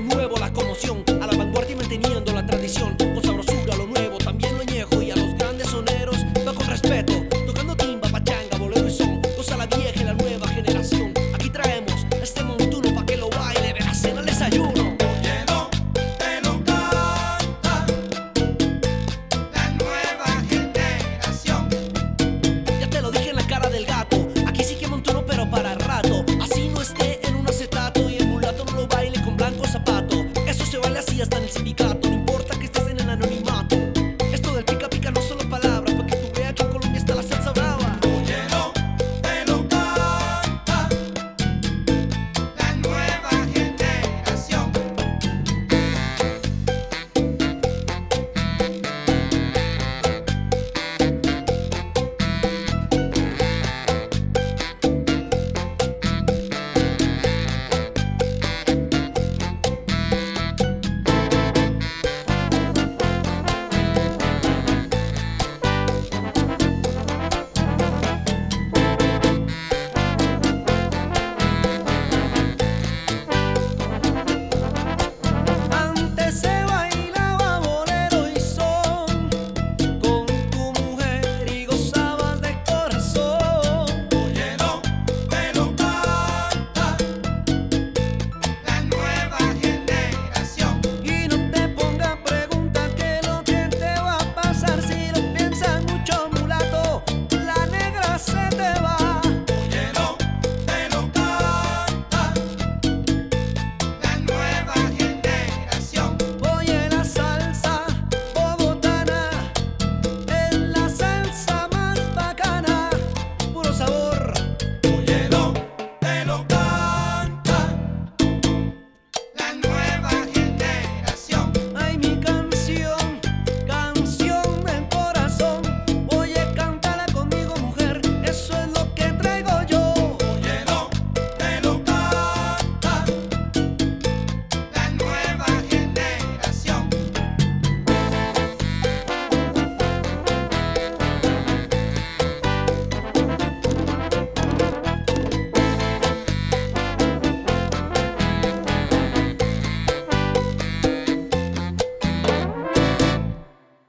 de nuevo la conmoción, a la vanguardia y manteniendo la tradición, con sabrosura lo nuevo, también lo añejo y a los grandes soneros va con respeto, tocando timba, pachanga, bolero y son, cosa la vieja y la nueva generación. Aquí traemos este montuno pa' que lo baile, verás en el desayuno. Ya te lo dije en la cara del gato, aquí sí que montuno pero para rato, así no esté.